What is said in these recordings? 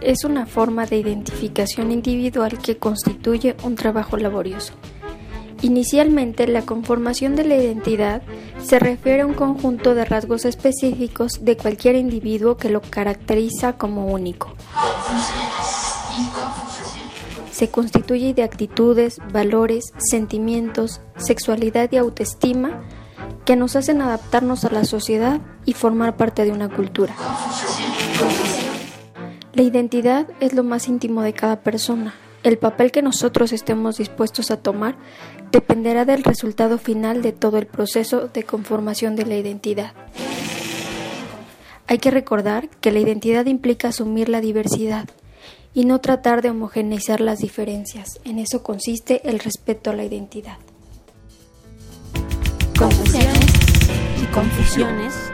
Es una forma de identificación individual que constituye un trabajo laborioso. Inicialmente, la conformación de la identidad se refiere a un conjunto de rasgos específicos de cualquier individuo que lo caracteriza como único. Se constituye de actitudes, valores, sentimientos, sexualidad y autoestima que nos hacen adaptarnos a la sociedad y formar parte de una cultura. La identidad es lo más íntimo de cada persona. El papel que nosotros estemos dispuestos a tomar dependerá del resultado final de todo el proceso de conformación de la identidad. Hay que recordar que la identidad implica asumir la diversidad y no tratar de homogeneizar las diferencias. En eso consiste el respeto a la identidad. Confesiones y confusiones.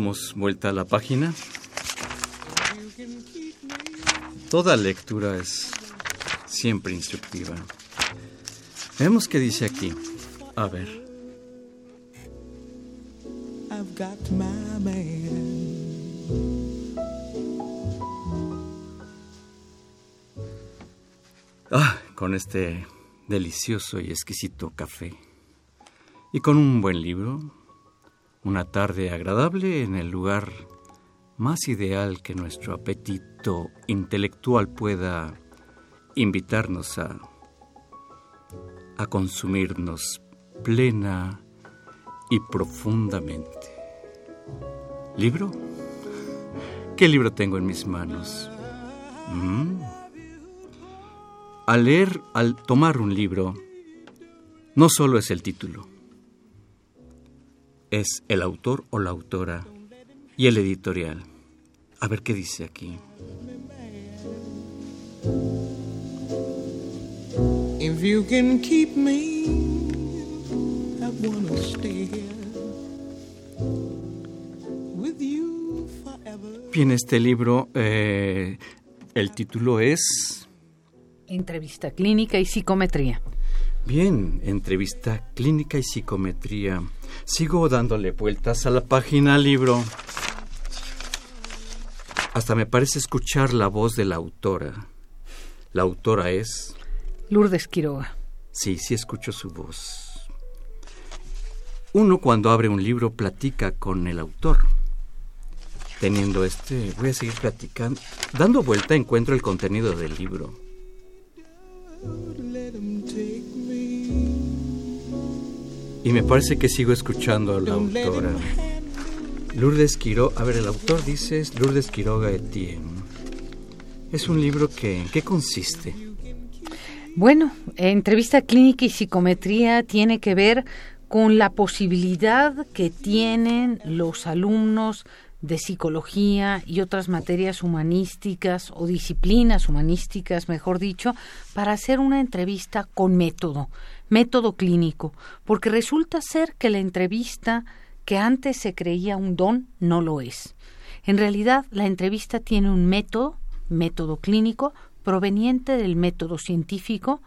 Damos vuelta a la página. Toda lectura es siempre instructiva. Veamos qué dice aquí. A ver. I've got my man. Ah, con este delicioso y exquisito café. Y con un buen libro. Una tarde agradable en el lugar más ideal que nuestro apetito intelectual pueda invitarnos a, a consumirnos plena y profundamente. ¿Libro? ¿Qué libro tengo en mis manos? Mm. Al leer, al tomar un libro, no solo es el título, es el autor o la autora y el editorial. A ver qué dice aquí. If you can keep me, I wanna stay here with you forever. Bien, este libro, eh, el título es... Entrevista clínica y psicometría. Bien, entrevista clínica y psicometría. Sigo dándole vueltas a la página libro. Hasta me parece escuchar la voz de la autora. La autora es... Lourdes Quiroga. Sí, sí escucho su voz. Uno cuando abre un libro platica con el autor. Teniendo este, voy a seguir platicando. Dando vuelta encuentro el contenido del libro. Y me parece que sigo escuchando a la autora. Lourdes Quiroga, a ver, el autor dice es Lourdes Quiroga Etienne. Es un libro que, ¿en qué consiste? Bueno, entrevista clínica y psicometría tiene que ver con la posibilidad que tienen los alumnos de psicología y otras materias humanísticas o disciplinas humanísticas, mejor dicho, para hacer una entrevista con método, método clínico, porque resulta ser que la entrevista que antes se creía un don no lo es. En realidad, la entrevista tiene un método, método clínico, proveniente del método científico,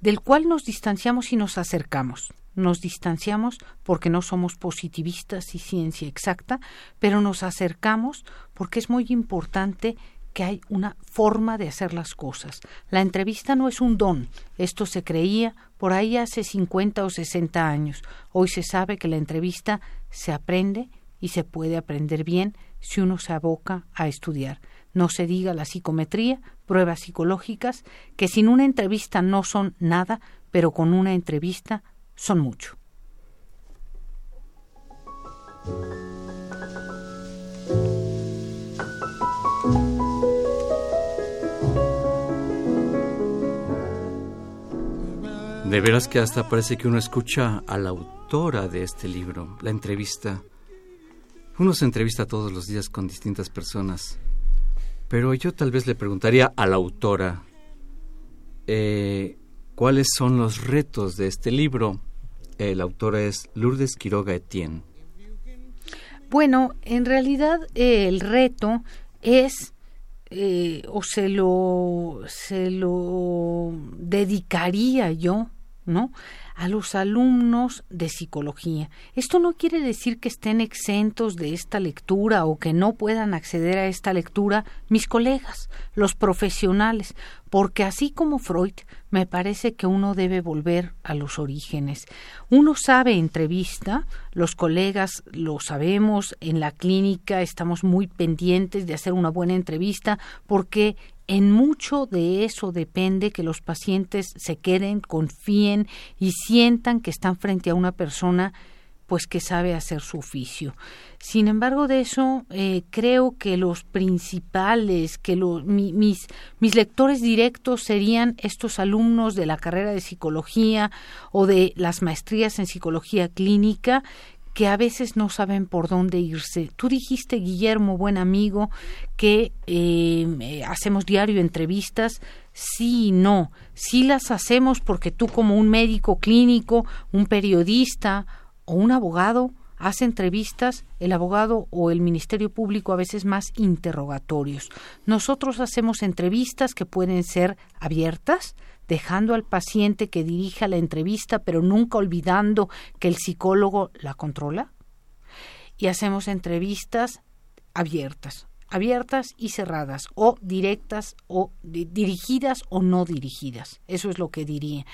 del cual nos distanciamos y nos acercamos nos distanciamos porque no somos positivistas y ciencia exacta, pero nos acercamos porque es muy importante que hay una forma de hacer las cosas. La entrevista no es un don, esto se creía por ahí hace 50 o 60 años. Hoy se sabe que la entrevista se aprende y se puede aprender bien si uno se aboca a estudiar. No se diga la psicometría, pruebas psicológicas, que sin una entrevista no son nada, pero con una entrevista son mucho. De veras que hasta parece que uno escucha a la autora de este libro, la entrevista. Uno se entrevista todos los días con distintas personas, pero yo tal vez le preguntaría a la autora, eh, ¿cuáles son los retos de este libro? el autor es Lourdes Quiroga Etienne. Bueno, en realidad eh, el reto es eh, o se lo se lo dedicaría yo, a los alumnos de psicología. Esto no quiere decir que estén exentos de esta lectura o que no puedan acceder a esta lectura mis colegas, los profesionales, porque así como Freud, me parece que uno debe volver a los orígenes. Uno sabe entrevista, los colegas lo sabemos, en la clínica estamos muy pendientes de hacer una buena entrevista porque en mucho de eso depende que los pacientes se queden, confíen y sientan que están frente a una persona pues que sabe hacer su oficio. Sin embargo, de eso eh, creo que los principales, que mis, mis lectores directos serían estos alumnos de la carrera de psicología o de las maestrías en psicología clínica que a veces no saben por dónde irse. Tú dijiste, Guillermo, buen amigo, que eh, hacemos diario entrevistas. Sí y no. Sí las hacemos porque tú como un médico clínico, un periodista o un abogado hace entrevistas, el abogado o el Ministerio Público a veces más interrogatorios. Nosotros hacemos entrevistas que pueden ser abiertas, dejando al paciente que dirija la entrevista, pero nunca olvidando que el psicólogo la controla. Y hacemos entrevistas abiertas, abiertas y cerradas, o directas o dirigidas o no dirigidas. Eso es lo que diría.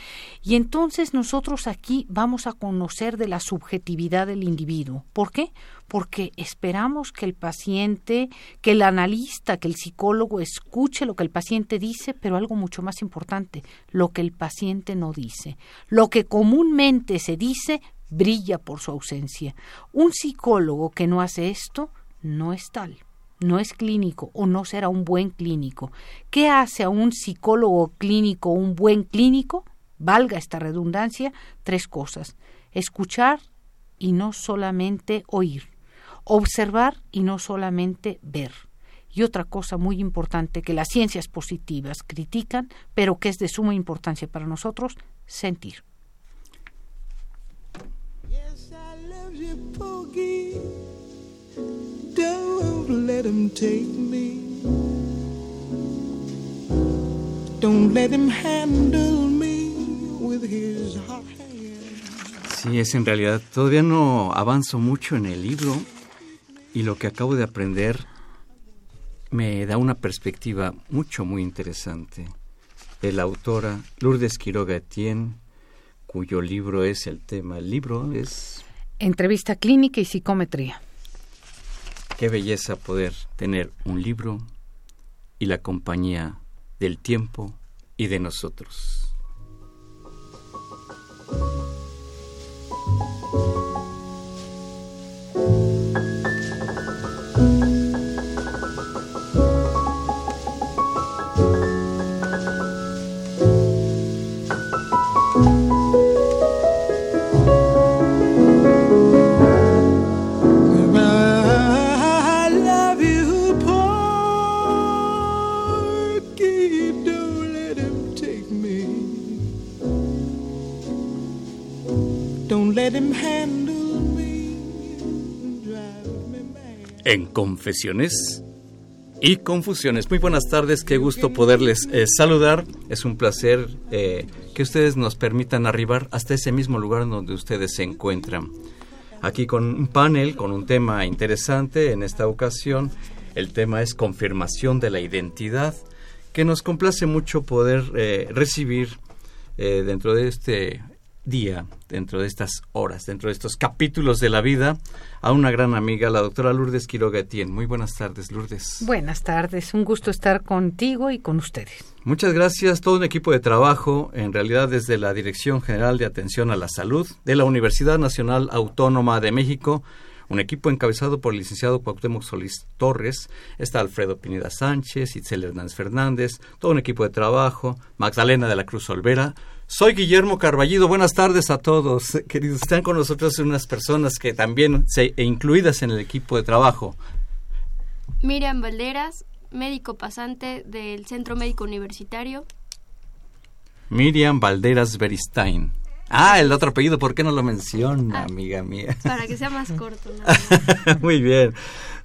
Y entonces nosotros aquí vamos a conocer de la subjetividad del individuo. ¿Por qué? Porque esperamos que el paciente, que el analista, que el psicólogo escuche lo que el paciente dice, pero algo mucho más importante, lo que el paciente no dice. Lo que comúnmente se dice brilla por su ausencia. Un psicólogo que no hace esto no es tal no es clínico o no será un buen clínico. ¿Qué hace a un psicólogo clínico un buen clínico? Valga esta redundancia, tres cosas. Escuchar y no solamente oír. Observar y no solamente ver. Y otra cosa muy importante que las ciencias positivas critican, pero que es de suma importancia para nosotros, sentir. Don't let him take me. Don't let him handle me with his hot Sí, es en realidad. Todavía no avanzo mucho en el libro y lo que acabo de aprender me da una perspectiva mucho, muy interesante. De la autora Lourdes Quiroga Etienne, cuyo libro es el tema. El libro es... Entrevista clínica y psicometría. Qué belleza poder tener un libro y la compañía del tiempo y de nosotros. En Confesiones y Confusiones. Muy buenas tardes, qué gusto poderles eh, saludar. Es un placer eh, que ustedes nos permitan arribar hasta ese mismo lugar donde ustedes se encuentran. Aquí con un panel, con un tema interesante en esta ocasión. El tema es confirmación de la identidad, que nos complace mucho poder eh, recibir dentro de este día, dentro de estas horas, dentro de estos capítulos de la vida, a una gran amiga, la doctora Lourdes Quiroga Etienne. Muy buenas tardes, Lourdes. Buenas tardes, un gusto estar contigo y con ustedes. Muchas gracias, todo un equipo de trabajo, en realidad desde la Dirección General de Atención a la Salud de la Universidad Nacional Autónoma de México, un equipo encabezado por el licenciado Cuauhtémoc Solís Torres, está Alfredo Pineda Sánchez, Itzel Hernández Fernández, todo un equipo de trabajo, Magdalena de la Cruz Olvera, soy Guillermo Carballido. Buenas tardes a todos, queridos. Están con nosotros unas personas que también se e incluidas en el equipo de trabajo. Miriam Valderas, médico pasante del Centro Médico Universitario. Miriam Valderas Beristain. Ah, el otro apellido, ¿por qué no lo menciona, amiga mía? Para que sea más corto. Muy bien.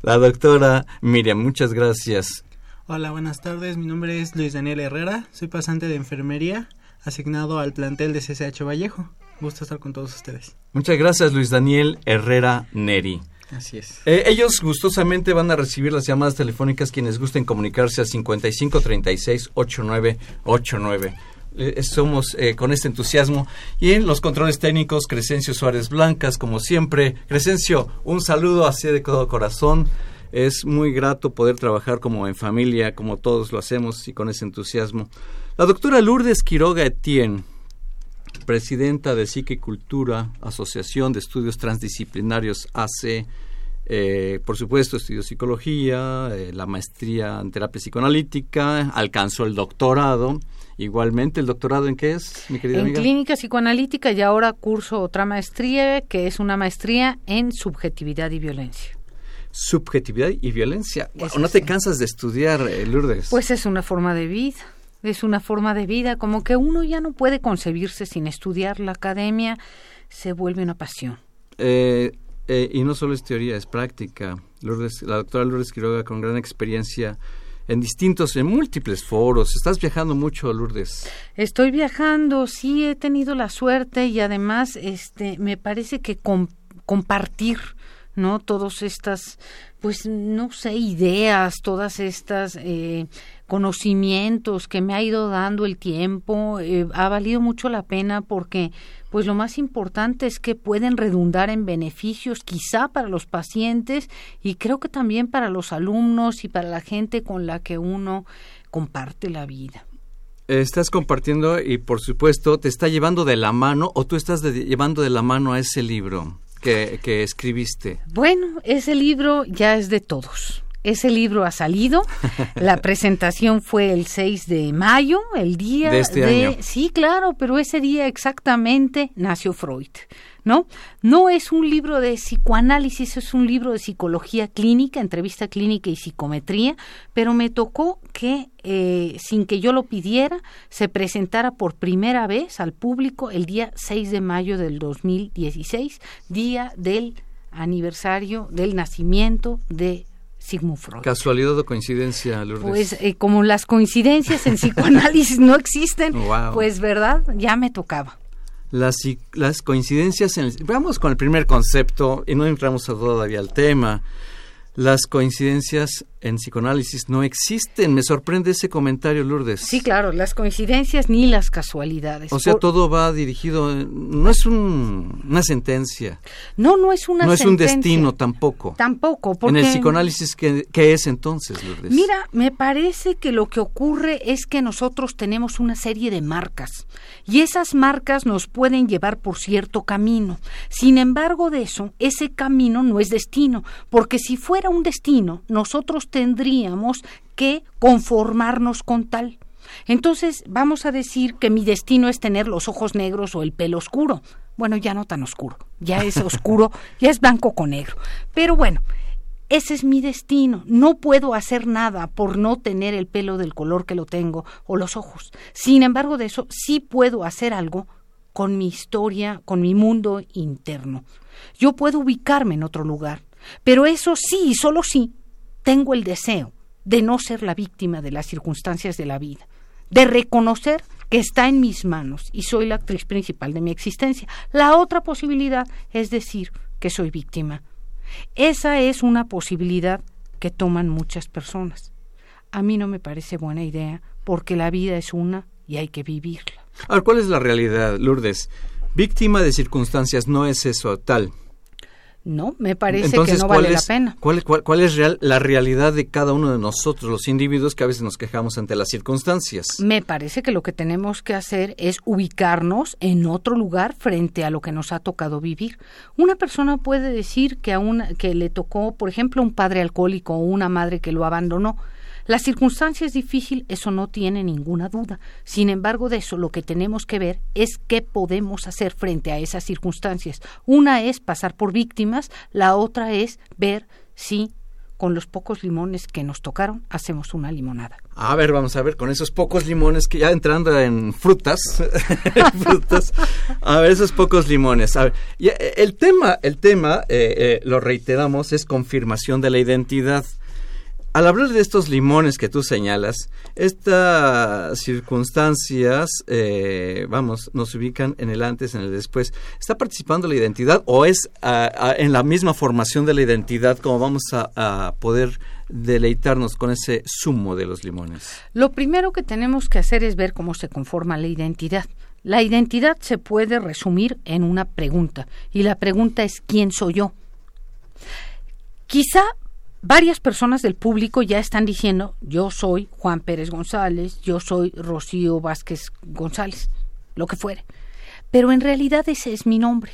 La doctora Miriam, muchas gracias. Hola, buenas tardes. Mi nombre es Luis Daniel Herrera. Soy pasante de enfermería asignado al plantel de CCH Vallejo. Gusto estar con todos ustedes. Muchas gracias, Luis Daniel Herrera Neri. Así es. Eh, ellos gustosamente van a recibir las llamadas telefónicas quienes gusten comunicarse a 5536-8989. Eh, somos eh, con este entusiasmo. Y en los controles técnicos, Crescencio Suárez Blancas, como siempre. Crescencio, un saludo así de todo corazón. Es muy grato poder trabajar como en familia, como todos lo hacemos y con ese entusiasmo. La doctora Lourdes Quiroga Etienne, presidenta de Psique y Cultura, Asociación de Estudios Transdisciplinarios AC, eh, por supuesto, estudió psicología, eh, la maestría en terapia psicoanalítica, alcanzó el doctorado. Igualmente, ¿el doctorado en qué es, mi querida en amiga? clínica psicoanalítica y ahora curso otra maestría que es una maestría en subjetividad y violencia. Subjetividad y violencia. Wow, ¿No te cansas de estudiar, eh, Lourdes? Pues es una forma de vida, es una forma de vida, como que uno ya no puede concebirse sin estudiar. La academia se vuelve una pasión. Eh, eh, y no solo es teoría, es práctica. Lourdes, la doctora Lourdes Quiroga, con gran experiencia en distintos, en múltiples foros. Estás viajando mucho, Lourdes. Estoy viajando, sí he tenido la suerte y además este me parece que com- compartir no todas estas pues no sé ideas todas estas eh, conocimientos que me ha ido dando el tiempo eh, ha valido mucho la pena porque pues lo más importante es que pueden redundar en beneficios quizá para los pacientes y creo que también para los alumnos y para la gente con la que uno comparte la vida Estás compartiendo y, por supuesto, te está llevando de la mano o tú estás de- llevando de la mano a ese libro que, que escribiste. Bueno, ese libro ya es de todos. Ese libro ha salido. La presentación fue el 6 de mayo, el día De este año. Sí, claro, pero ese día exactamente nació Freud, ¿no? No es un libro de psicoanálisis, es un libro de psicología clínica, entrevista clínica y psicometría, pero me tocó que, eh, sin que yo lo pidiera, se presentara por primera vez al público el día 6 de mayo del 2016, día del aniversario del nacimiento de Sigmund Freud. ¿Casualidad o coincidencia, Lourdes? Pues eh, como las coincidencias en psicoanálisis no existen, Wow. pues verdad, ya me tocaba. Las, las coincidencias en el... Vamos con el primer concepto y no entramos todavía al tema. Las coincidencias en psicoanálisis no existen. Me sorprende ese comentario, Lourdes. Sí, claro, las coincidencias ni las casualidades. O sea, Por- todo va dirigido... No es un- una sentencia. No, no es una no es un sentencia. destino tampoco. Tampoco, porque... En el psicoanálisis, ¿qué, qué es entonces, Lourdes? Mira, me parece que lo que ocurre es que nosotros tenemos una serie de marcas y esas marcas nos pueden llevar por cierto camino. Sin embargo de eso, ese camino no es destino, porque si fuera un destino, nosotros tendríamos que conformarnos con tal. Entonces, vamos a decir que mi destino es tener los ojos negros o el pelo oscuro. Bueno, ya no tan oscuro, ya es oscuro, ya es blanco con negro. Pero bueno, ese es mi destino. No puedo hacer nada por no tener el pelo del color que lo tengo o los ojos. Sin embargo, de eso sí puedo hacer algo con mi historia, con mi mundo interno. Yo puedo ubicarme en otro lugar, pero eso sí, y solo sí, tengo el deseo de no ser la víctima de las circunstancias de la vida, de reconocer que está en mis manos y soy la actriz principal de mi existencia. La otra posibilidad es decir que soy víctima. Esa es una posibilidad que toman muchas personas. A mí no me parece buena idea porque la vida es una y hay que vivirla. Ahora, ¿cuál es la realidad, Lourdes? Víctima de circunstancias no es eso tal. No, me parece que no vale la pena. ¿Cuál, cuál, es real, la realidad de cada uno de nosotros, los individuos que a veces nos quejamos ante las circunstancias? Me parece que lo que tenemos que hacer es ubicarnos en otro lugar frente a lo que nos ha tocado vivir. Una persona puede decir que, a una, que le tocó, por ejemplo, un padre alcohólico o una madre que lo abandonó la circunstancia es difícil, eso no tiene ninguna duda. Sin embargo, de eso lo que tenemos que ver es qué podemos hacer frente a esas circunstancias. Una es pasar por víctimas, la otra es ver si con los pocos limones que nos tocaron hacemos una limonada. A ver, vamos a ver, con esos pocos limones que ya entrando en frutas, frutas a ver, esos pocos limones. A ver, eh, el tema, el tema, eh, eh, lo reiteramos, es confirmación de la identidad al hablar de estos limones que tú señalas, estas circunstancias, eh, vamos, nos ubican en el antes, en el después. ¿Está participando la identidad o es en la misma formación de la identidad como vamos a, poder deleitarnos con ese zumo de los limones? Lo primero que tenemos que hacer es ver cómo se conforma la identidad. La identidad se puede resumir en una pregunta y la pregunta es ¿quién soy yo? Quizá varias personas del público ya están diciendo, yo soy Juan Pérez González, yo soy Rocío Vázquez González, lo que fuere. Pero en realidad ese es mi nombre.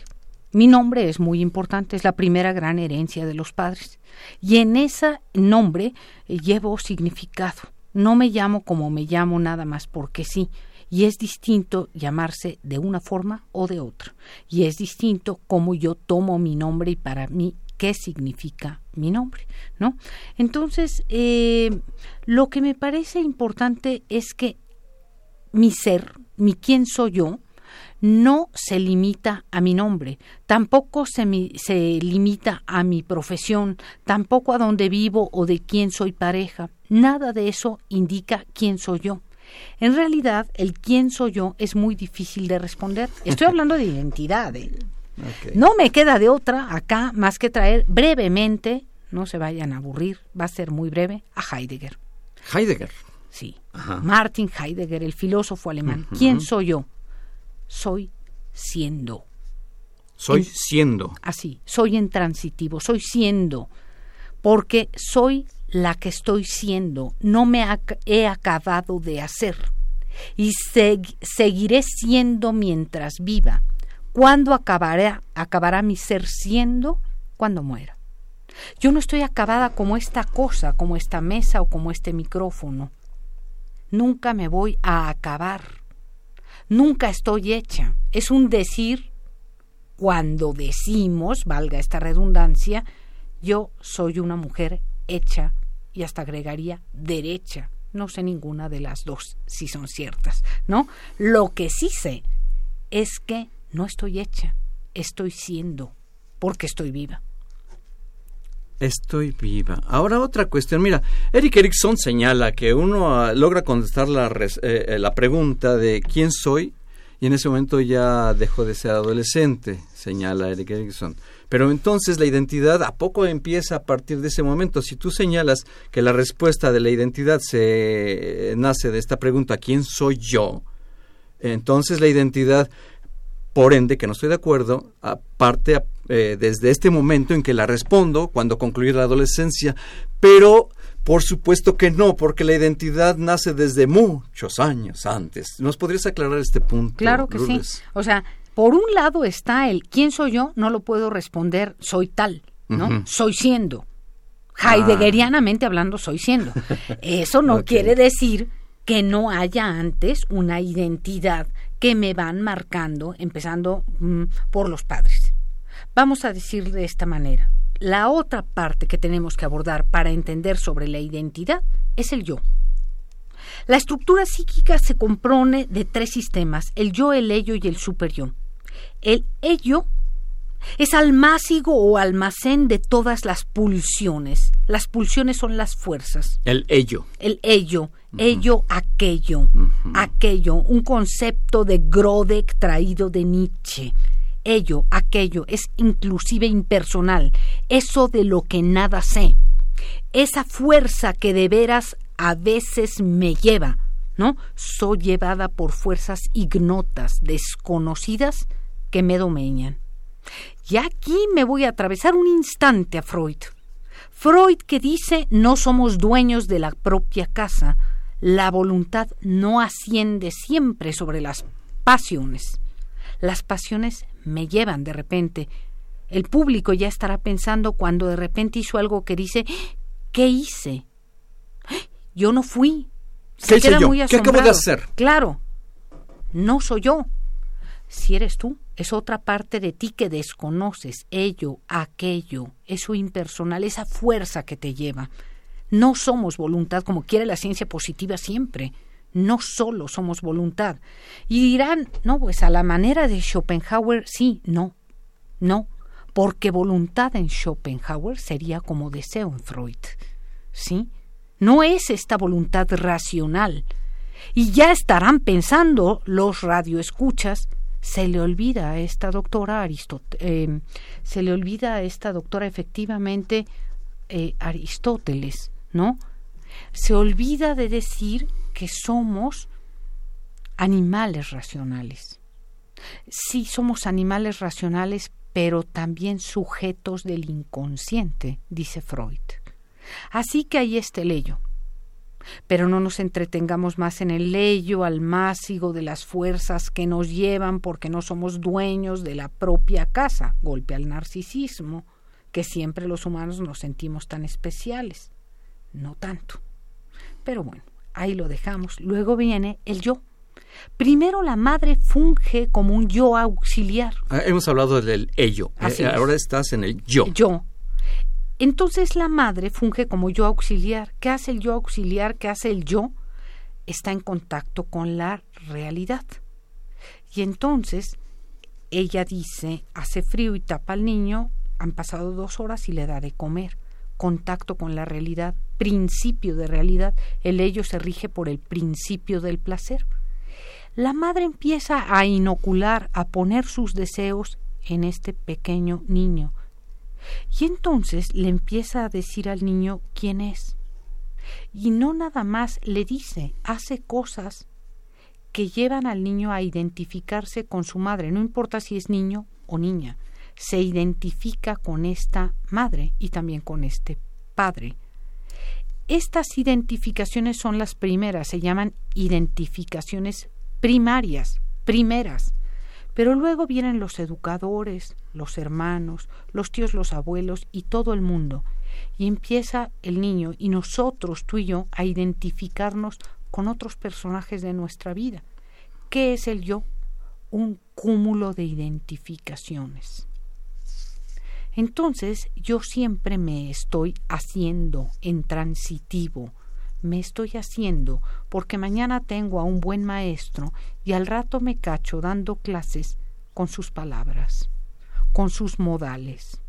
Mi nombre es muy importante, es la primera gran herencia de los padres. Y en ese nombre eh, llevo significado. No me llamo como me llamo nada más porque sí. Y es distinto llamarse de una forma o de otra. Y es distinto cómo yo tomo mi nombre y para mí qué significa mi nombre, ¿no? Entonces, eh, lo que me parece importante es que mi ser, mi quién soy yo, no se limita a mi nombre, tampoco se, se limita a mi profesión, tampoco a dónde vivo o de quién soy pareja. Nada de eso indica quién soy yo. En realidad, el quién soy yo es muy difícil de responder. Estoy hablando de identidad. ¿eh? No me queda de otra acá más que traer brevemente, no se vayan a aburrir, va a ser muy breve, a Heidegger. Heidegger. Sí. Martin Heidegger, el filósofo alemán. ¿Quién soy yo? Soy siendo. Soy siendo. Así, soy intransitivo, soy siendo. Porque soy la que estoy siendo, no me he acabado de hacer. Y seguiré siendo mientras viva ¿Cuándo acabará, acabará mi ser siendo? Cuando muera. Yo no estoy acabada como esta cosa, como esta mesa o como este micrófono. Nunca me voy a acabar. Nunca estoy hecha. Es un decir cuando decimos, valga esta redundancia, yo soy una mujer hecha y hasta agregaría derecha. No sé ninguna de las dos si son ciertas, ¿no? Lo que sí sé es que no estoy hecha, estoy siendo, porque estoy viva. Estoy viva. Ahora otra cuestión. Mira, Eric Erickson señala que uno ah, logra contestar la, eh, eh, la pregunta de quién soy y en ese momento ya dejó de ser adolescente, señala Eric Erickson. Pero entonces la identidad a poco empieza a partir de ese momento. Si tú señalas que la respuesta de la identidad se nace de esta pregunta, ¿quién soy yo? Entonces la identidad por ende, que no estoy de acuerdo, aparte eh, desde este momento en que la respondo, cuando concluye la adolescencia, pero por supuesto que no, porque la identidad nace desde muchos años antes. ¿Nos podrías aclarar este punto? Claro que sí. O sea, por un lado está el quién soy yo, no lo puedo responder soy tal, ¿no? Soy siendo. Heideggerianamente hablando, soy siendo. Eso no quiere decir que no haya antes una identidad que me van marcando, empezando mm, por los padres. Vamos a decir de esta manera, la otra parte que tenemos que abordar para entender sobre la identidad es el yo. La estructura psíquica se compone de tres sistemas, el yo, el ello y el superyo. El ello es almácigo o almacén de todas las pulsiones. Las pulsiones son las fuerzas. El ello. El ello, ello, aquello, aquello, un concepto de Grodek traído de Nietzsche. Ello, aquello, es inclusive impersonal, eso de lo que nada sé. Esa fuerza que de veras a veces me lleva, ¿no? Soy llevada por fuerzas ignotas, desconocidas, que me domeñan. Y aquí me voy a atravesar un instante a Freud. Freud que dice no somos dueños de la propia casa, la voluntad no asciende siempre sobre las pasiones. Las pasiones me llevan de repente. El público ya estará pensando cuando de repente hizo algo que dice ¿qué hice? Yo no fui. Se ¿Qué queda yo? muy ¿Qué acabo de hacer? Claro. No soy yo. Si eres tú, es otra parte de ti que desconoces, ello, aquello, eso impersonal, esa fuerza que te lleva. No somos voluntad como quiere la ciencia positiva siempre. No solo somos voluntad. Y dirán, no, pues a la manera de Schopenhauer, sí, no, no, porque voluntad en Schopenhauer sería como deseo en Freud. ¿Sí? No es esta voluntad racional. Y ya estarán pensando los radioescuchas se le olvida a esta doctora eh, se le olvida a esta doctora efectivamente eh, Aristóteles, ¿no? Se olvida de decir que somos animales racionales. Sí, somos animales racionales, pero también sujetos del inconsciente, dice Freud. Así que ahí está el ello. Pero no nos entretengamos más en el leyo almácigo de las fuerzas que nos llevan porque no somos dueños de la propia casa, golpe al narcisismo, que siempre los humanos nos sentimos tan especiales. No tanto. Pero bueno, ahí lo dejamos. Luego viene el yo. Primero la madre funge como un yo auxiliar. Ah, hemos hablado del ello. Eh, ahora estás en el yo. Yo. Entonces la madre funge como yo auxiliar. ¿Qué hace el yo auxiliar? ¿Qué hace el yo? Está en contacto con la realidad. Y entonces ella dice, hace frío y tapa al niño, han pasado dos horas y le da de comer. Contacto con la realidad, principio de realidad. El ello se rige por el principio del placer. La madre empieza a inocular, a poner sus deseos en este pequeño niño y entonces le empieza a decir al niño quién es. Y no nada más le dice, hace cosas que llevan al niño a identificarse con su madre, no importa si es niño o niña, se identifica con esta madre y también con este padre. Estas identificaciones son las primeras, se llaman identificaciones primarias, primeras. Pero luego vienen los educadores, los hermanos, los tíos, los abuelos y todo el mundo. Y empieza el niño y nosotros, tú y yo, a identificarnos con otros personajes de nuestra vida. ¿Qué es el yo? Un cúmulo de identificaciones. Entonces yo siempre me estoy haciendo en transitivo, me estoy haciendo porque mañana tengo a un buen maestro y al rato me cacho dando clases con sus palabras, con sus modales.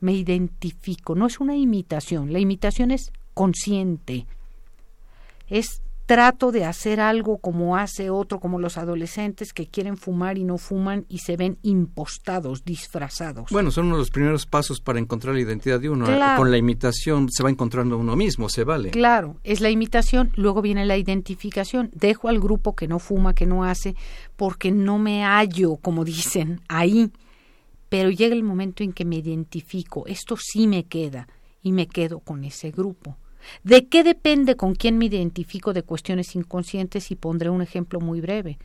Me identifico, no es una imitación, la imitación es consciente, es trato de hacer algo como hace otro, como los adolescentes que quieren fumar y no fuman y se ven impostados, disfrazados. Bueno, son uno de los primeros pasos para encontrar la identidad de uno. Con la imitación se va encontrando uno mismo, se vale. Claro, es la imitación, luego viene la identificación. Dejo al grupo que no fuma, que no hace, porque no me hallo, como dicen, ahí. Pero llega el momento en que me identifico, esto sí me queda, y me quedo con ese grupo. ¿De qué depende con quién me identifico de cuestiones inconscientes? Y pondré un ejemplo muy breve.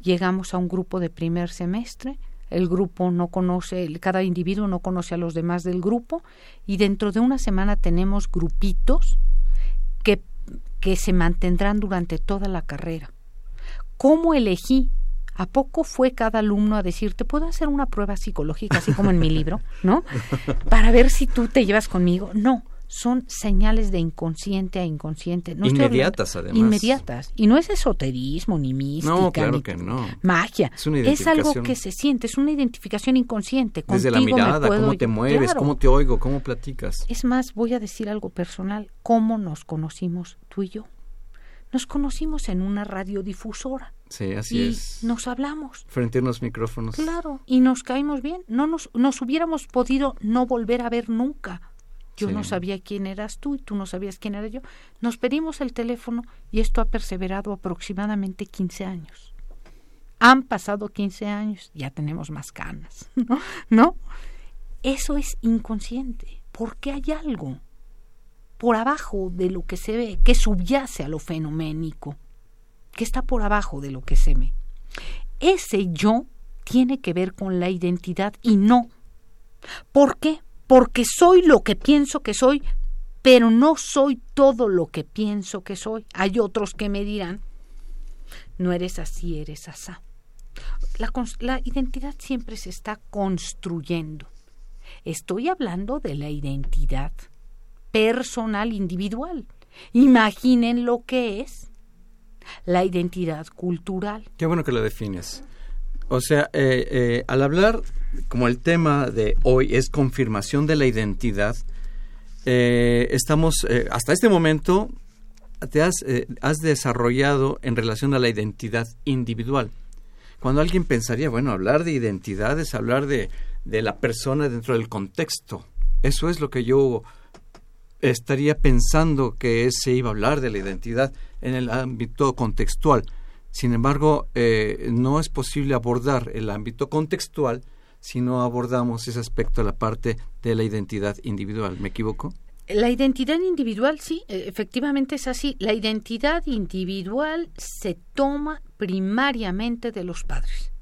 Llegamos a un grupo de primer semestre, el grupo no conoce, cada individuo no conoce a los demás del grupo y dentro de una semana tenemos grupitos que, que se mantendrán durante toda la carrera. ¿Cómo elegí? ¿A poco fue cada alumno a decirte, puedo hacer una prueba psicológica, así como en mi libro, ¿no? Para ver si tú te llevas conmigo. No, son señales de inconsciente a inconsciente. No Inmediatas, hablando- además. Inmediatas. Y no es esoterismo, ni mística, No, claro ni que no. magia. Es una Es algo que se siente, es una identificación inconsciente. Desde la mirada, puedo- cómo te mueves, Claro. cómo te oigo, cómo platicas. Es más, voy a decir algo personal. ¿Cómo nos conocimos tú y yo? Nos conocimos en una radiodifusora. Sí, así y es. nos hablamos. Frente a unos micrófonos. Claro, y nos caímos bien. No nos, nos hubiéramos podido no volver a ver nunca. Yo Sí. no sabía quién eras tú y tú no sabías quién era yo. Nos pedimos el teléfono y esto ha perseverado aproximadamente 15 años. Han pasado 15 años, ya tenemos más canas, ¿no? ¿No? Eso es inconsciente, porque hay algo por abajo de lo que se ve, que subyace a lo fenoménico, que está por abajo de lo que se ve. Ese yo tiene que ver con la identidad y no. ¿Por qué? Porque soy lo que pienso que soy, pero no soy todo lo que pienso que soy. Hay otros que me dirán, no eres así, eres asá. La, la identidad siempre se está construyendo. Estoy hablando de la identidad personal individual. Imaginen lo que es la identidad cultural. Qué bueno que lo defines. O sea, eh, eh, al hablar, como el tema de hoy es confirmación de la identidad, eh, estamos, hasta este momento, te has, has desarrollado en relación a la identidad individual. Cuando alguien pensaría, bueno, hablar de identidad es hablar de, de la persona dentro del contexto. Eso es lo que yo estaría pensando que se iba a hablar de la identidad en el ámbito contextual. Sin embargo, eh, no es posible abordar el ámbito contextual si no abordamos ese aspecto la parte de la identidad individual. ¿Me equivoco? La identidad individual, sí, eh, efectivamente es así. La identidad individual se toma primariamente de los padres.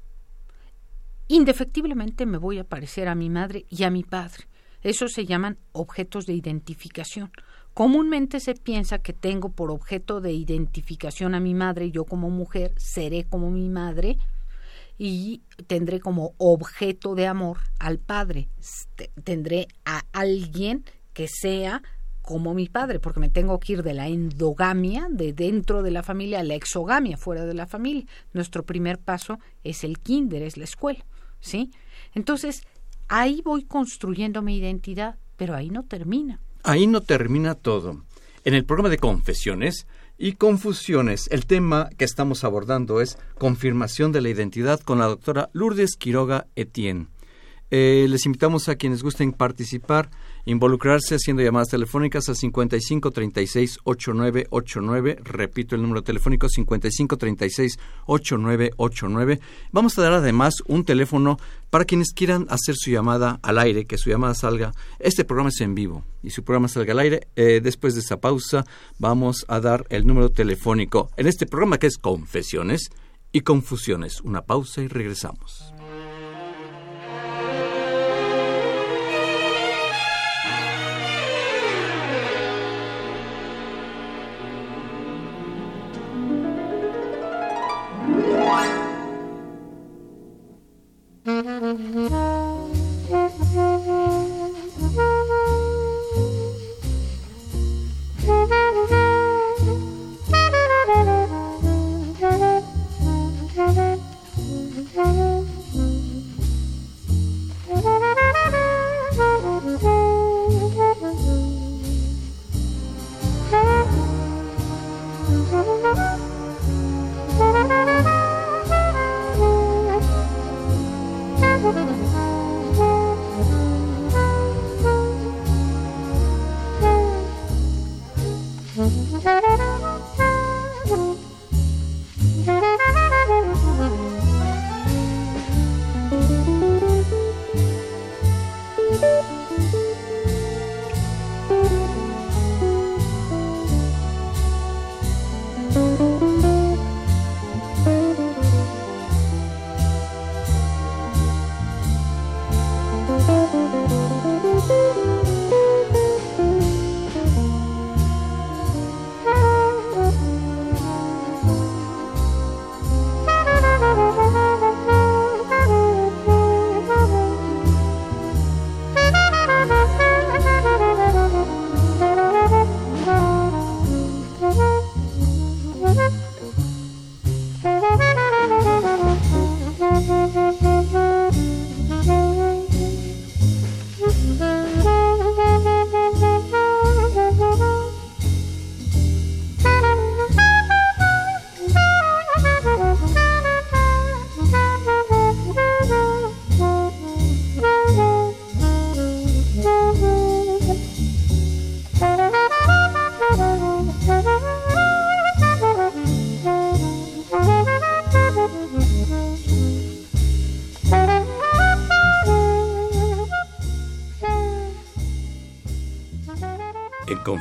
Indefectiblemente me voy a parecer a mi madre y a mi padre. Eso se llaman objetos de identificación. Comúnmente se piensa que tengo por objeto de identificación a mi madre, yo como mujer seré como mi madre y tendré como objeto de amor al padre. Tendré a alguien que sea como mi padre, porque me tengo que ir de la endogamia, de dentro de la familia, a la exogamia, fuera de la familia. Nuestro primer paso es el kinder, es la escuela, ¿sí? Entonces, ahí voy construyendo mi identidad, pero ahí no termina. Ahí no termina todo. En el programa de confesiones y confusiones, el tema que estamos abordando es confirmación de la identidad con la doctora Lourdes Quiroga Etienne. Eh, les invitamos a quienes gusten participar, involucrarse haciendo llamadas telefónicas al 55 36 8989. Repito el número telefónico 55 36 8989. Vamos a dar además un teléfono para quienes quieran hacer su llamada al aire, que su llamada salga. Este programa es en vivo y su programa salga al aire. Eh, después de esa pausa, vamos a dar el número telefónico en este programa que es Confesiones y Confusiones. Una pausa y regresamos.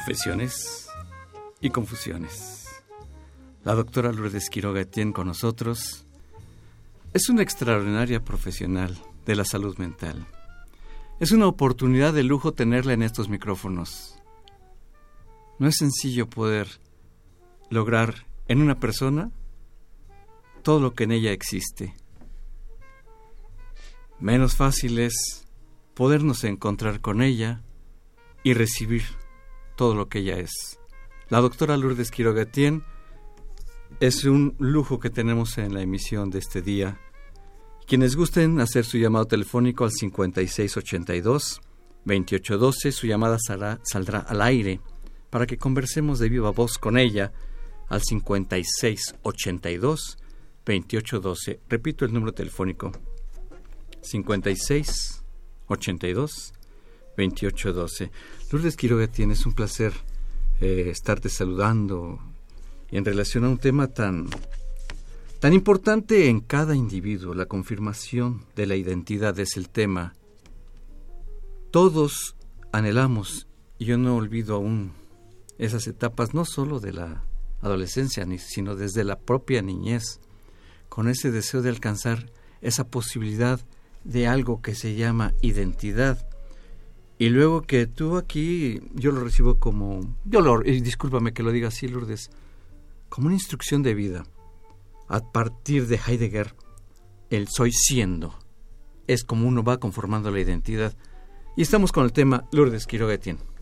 Confesiones y confusiones. La doctora Lourdes Quiroga con nosotros. Es una extraordinaria profesional de la salud mental. Es una oportunidad de lujo tenerla en estos micrófonos. No es sencillo poder lograr en una persona todo lo que en ella existe. Menos fácil es podernos encontrar con ella y recibir todo lo que ella es. La doctora Lourdes Quirogatien es un lujo que tenemos en la emisión de este día. Quienes gusten hacer su llamado telefónico al 5682-2812, su llamada saldrá al aire para que conversemos de viva voz con ella al 5682-2812. Repito el número telefónico 5682-2812. Lourdes Quiroga, tienes un placer eh, estarte saludando en relación a un tema tan, tan importante en cada individuo. La confirmación de la identidad es el tema. Todos anhelamos, y yo no olvido aún esas etapas, no solo de la adolescencia, sino desde la propia niñez, con ese deseo de alcanzar esa posibilidad de algo que se llama identidad. Y luego que tú aquí, yo lo recibo como, yo lo, y discúlpame que lo diga así, Lourdes, como una instrucción de vida. A partir de Heidegger, el soy siendo es como uno va conformando la identidad. Y estamos con el tema Lourdes Quiroga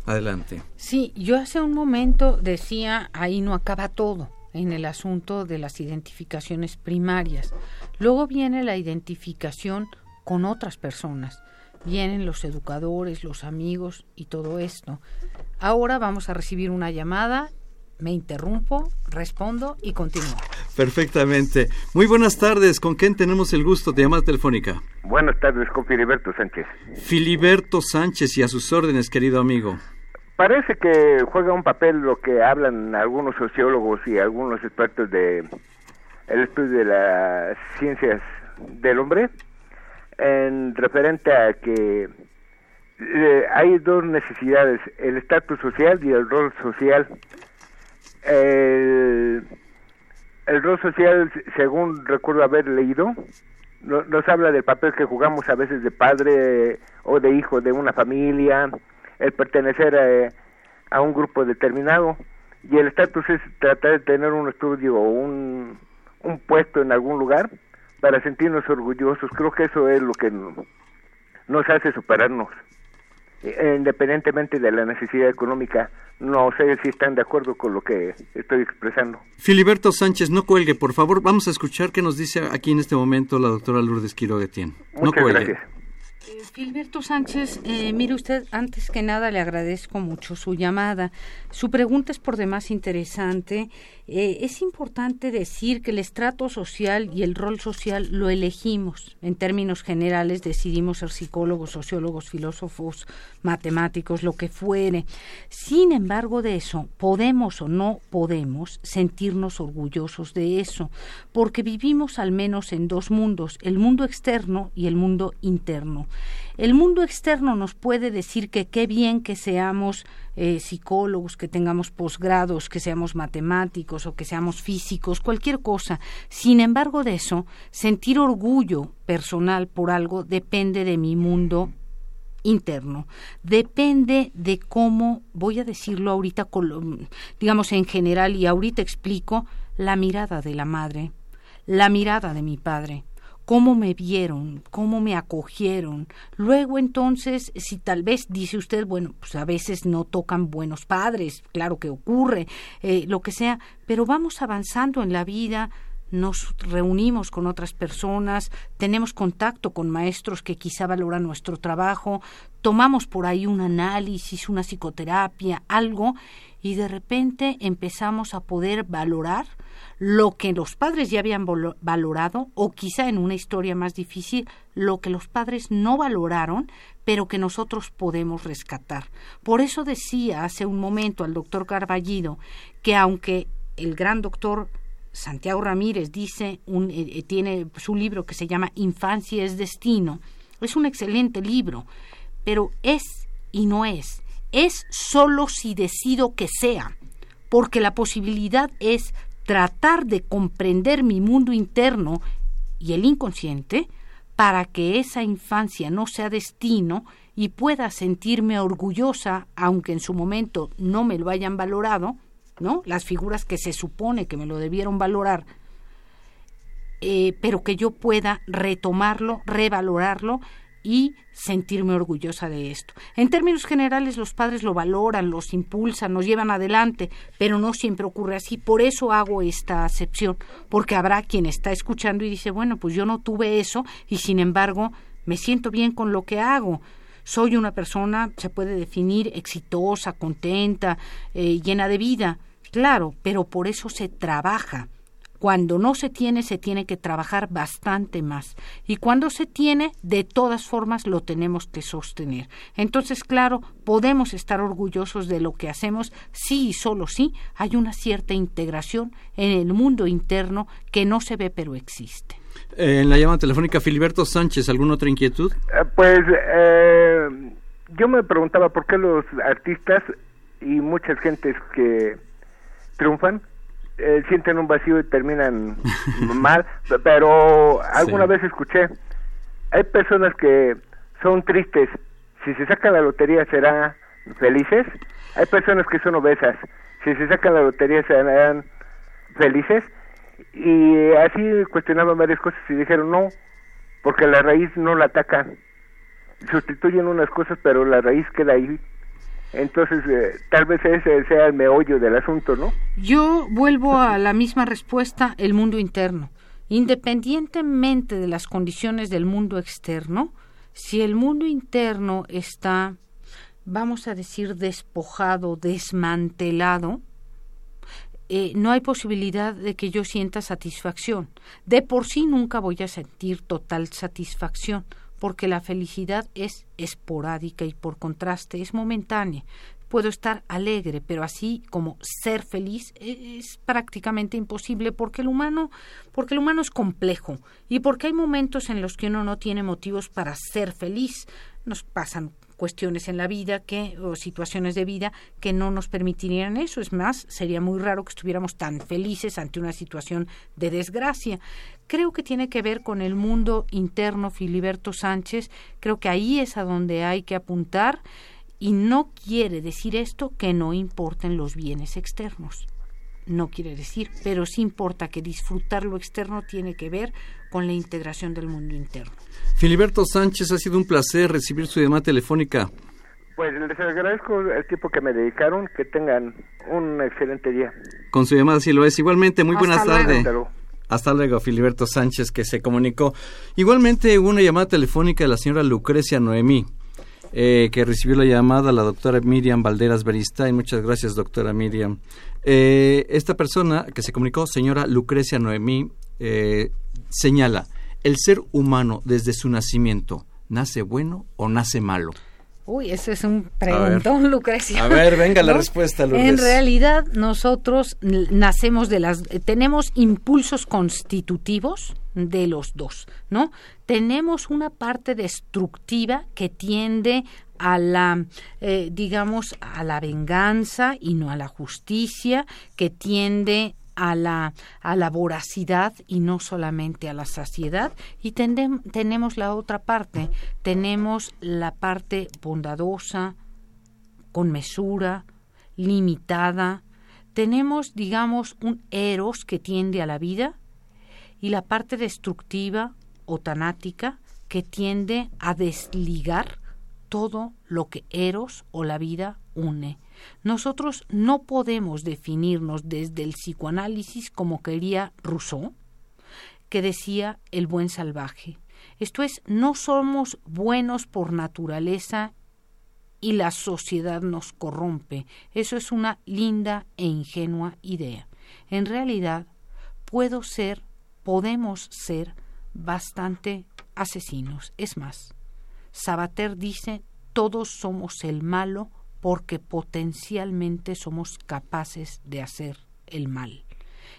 Adelante. Sí, yo hace un momento decía, ahí no acaba todo en el asunto de las identificaciones primarias. Luego viene la identificación con otras personas. Vienen los educadores, los amigos y todo esto. Ahora vamos a recibir una llamada, me interrumpo, respondo y continúo. Perfectamente. Muy buenas tardes. ¿Con quién tenemos el gusto de llamada telefónica? Buenas tardes, con Filiberto Sánchez. Filiberto Sánchez y a sus órdenes, querido amigo. Parece que juega un papel lo que hablan algunos sociólogos y algunos expertos de el estudio de las ciencias del hombre en referente a que eh, hay dos necesidades, el estatus social y el rol social. El, rol social, según recuerdo haber leído, nos habla del papel que jugamos a veces de padre o de hijo de una familia, el pertenecer a, a un grupo determinado, y el estatus es tratar de tener un estudio o un, un puesto en algún lugar para sentirnos orgullosos. Creo que eso es lo que nos hace superarnos, eh, independientemente de la necesidad económica. No sé si están de acuerdo con lo que estoy expresando. Filiberto Sánchez, no cuelgue, por favor. Vamos a escuchar qué nos dice aquí en este momento la doctora Lourdes Quiroga no cuelgue. Gracias. Gilberto Sánchez, eh, mire usted, antes que nada le agradezco mucho su llamada. Su pregunta es por demás interesante. Eh, es importante decir que el estrato social y el rol social lo elegimos. En términos generales decidimos ser psicólogos, sociólogos, filósofos, matemáticos, lo que fuere. Sin embargo de eso, podemos o no podemos sentirnos orgullosos de eso, porque vivimos al menos en dos mundos, el mundo externo y el mundo interno. El mundo externo nos puede decir que qué bien que seamos eh, psicólogos, que tengamos posgrados, que seamos matemáticos o que seamos físicos, cualquier cosa. Sin embargo de eso, sentir orgullo personal por algo depende de mi mundo interno. Depende de cómo, voy a decirlo ahorita, digamos en general, y ahorita explico, la mirada de la madre, la mirada de mi padre, cómo me vieron, cómo me acogieron. Luego entonces, si tal vez dice usted, bueno, pues a veces no tocan buenos padres, claro que ocurre, eh, lo que sea, pero vamos avanzando en la vida, nos reunimos con otras personas, tenemos contacto con maestros que quizá valoran nuestro trabajo, tomamos por ahí un análisis, una psicoterapia, algo, y de repente empezamos a poder valorar lo que los padres ya habían valorado o quizá en una historia más difícil lo que los padres no valoraron pero que nosotros podemos rescatar. Por eso decía hace un momento al doctor Carballido que aunque el gran doctor Santiago Ramírez dice un, eh, eh, tiene su libro que se llama Infancia es destino, es un excelente libro, pero es y no es es solo si decido que sea, porque la posibilidad es tratar de comprender mi mundo interno y el inconsciente para que esa infancia no sea destino y pueda sentirme orgullosa, aunque en su momento no me lo hayan valorado, ¿no? Las figuras que se supone que me lo debieron valorar, eh, pero que yo pueda retomarlo, revalorarlo y sentirme orgullosa de esto. En términos generales, los padres lo valoran, los impulsan, nos llevan adelante, pero no siempre ocurre así. Por eso hago esta acepción, porque habrá quien está escuchando y dice, bueno, pues yo no tuve eso y sin embargo me siento bien con lo que hago. Soy una persona, se puede definir, exitosa, contenta, eh, llena de vida. Claro, pero por eso se trabaja cuando no se tiene, se tiene que trabajar bastante más. Y cuando se tiene, de todas formas, lo tenemos que sostener. Entonces, claro, podemos estar orgullosos de lo que hacemos sí y solo sí hay una cierta integración en el mundo interno que no se ve pero existe. Eh, en la llamada telefónica, Filiberto Sánchez, ¿alguna otra inquietud? Eh, pues eh, yo me preguntaba por qué los artistas y muchas gentes que triunfan eh, sienten un vacío y terminan mal, pero alguna vez escuché, hay personas que son tristes, si se sacan la lotería serán felices, hay personas que son obesas, si se sacan la lotería serán felices, y así cuestionaban varias cosas y dijeron no, porque la raíz no la atacan, sustituyen unas cosas, pero la raíz queda ahí entonces, eh, tal vez ese sea el meollo del asunto, ¿no? Yo vuelvo a la misma respuesta, el mundo interno. Independientemente de las condiciones del mundo externo, si el mundo interno está, vamos a decir, despojado, desmantelado, eh, no hay posibilidad de que yo sienta satisfacción. De por sí nunca voy a sentir total satisfacción porque la felicidad es esporádica y por contraste es momentánea. Puedo estar alegre, pero así como ser feliz es prácticamente imposible porque el humano, porque el humano es complejo y porque hay momentos en los que uno no tiene motivos para ser feliz. Nos pasan cuestiones en la vida que o situaciones de vida que no nos permitirían eso. Es más, sería muy raro que estuviéramos tan felices ante una situación de desgracia. Creo que tiene que ver con el mundo interno, Filiberto Sánchez. Creo que ahí es a donde hay que apuntar y no quiere decir esto que no importen los bienes externos no quiere decir, pero sí importa que disfrutar lo externo tiene que ver con la integración del mundo interno. Filiberto Sánchez, ha sido un placer recibir su llamada telefónica. Pues les agradezco el tiempo que me dedicaron, que tengan un excelente día. Con su llamada sí lo es. Igualmente, muy buenas tardes. Hasta luego, Filiberto Sánchez, que se comunicó. Igualmente, hubo una llamada telefónica de la señora Lucrecia Noemí. Eh, que recibió la llamada la doctora Miriam Valderas Beristain. Muchas gracias, doctora Miriam. Eh, esta persona que se comunicó, señora Lucrecia Noemí, eh, señala, el ser humano desde su nacimiento, ¿nace bueno o nace malo? Uy, ese es un preguntón, Lucrecia. A ver, venga la respuesta, Lourdes. En realidad, nosotros nacemos de las... Tenemos impulsos constitutivos de los dos, ¿no? Tenemos una parte destructiva que tiende a la, eh, digamos, a la venganza y no a la justicia, que tiende a la, a la voracidad y no solamente a la saciedad. Y tenemos la otra parte, tenemos la parte bondadosa, con mesura, limitada. Tenemos, digamos, un eros que tiende a la vida y la parte destructiva o tanática que tiende a desligar todo lo que Eros o la vida une. Nosotros no podemos definirnos desde el psicoanálisis como quería Rousseau, que decía el buen salvaje. Esto es, no somos buenos por naturaleza y la sociedad nos corrompe. Eso es una linda e ingenua idea. En realidad, puedo ser, podemos ser bastante asesinos. Es más, Sabater dice, todos somos el malo porque potencialmente somos capaces de hacer el mal.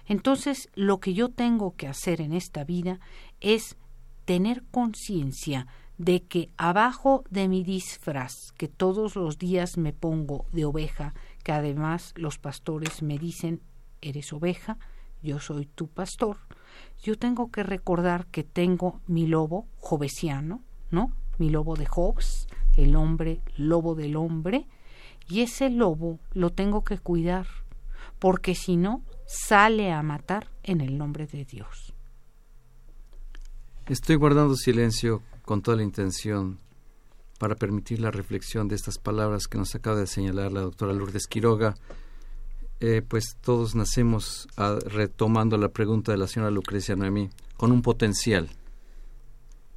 Entonces, lo que yo tengo que hacer en esta vida es tener conciencia de que abajo de mi disfraz que todos los días me pongo de oveja, que además los pastores me dicen, eres oveja, yo soy tu pastor, yo tengo que recordar que tengo mi lobo jovesiano, ¿no? Mi lobo de Hobbes, el hombre lobo del hombre, y ese lobo lo tengo que cuidar, porque si no, sale a matar en el nombre de Dios. Estoy guardando silencio con toda la intención para permitir la reflexión de estas palabras que nos acaba de señalar la doctora Lourdes Quiroga. Eh, pues todos nacemos retomando la pregunta de la señora Lucrecia Noemí con un potencial.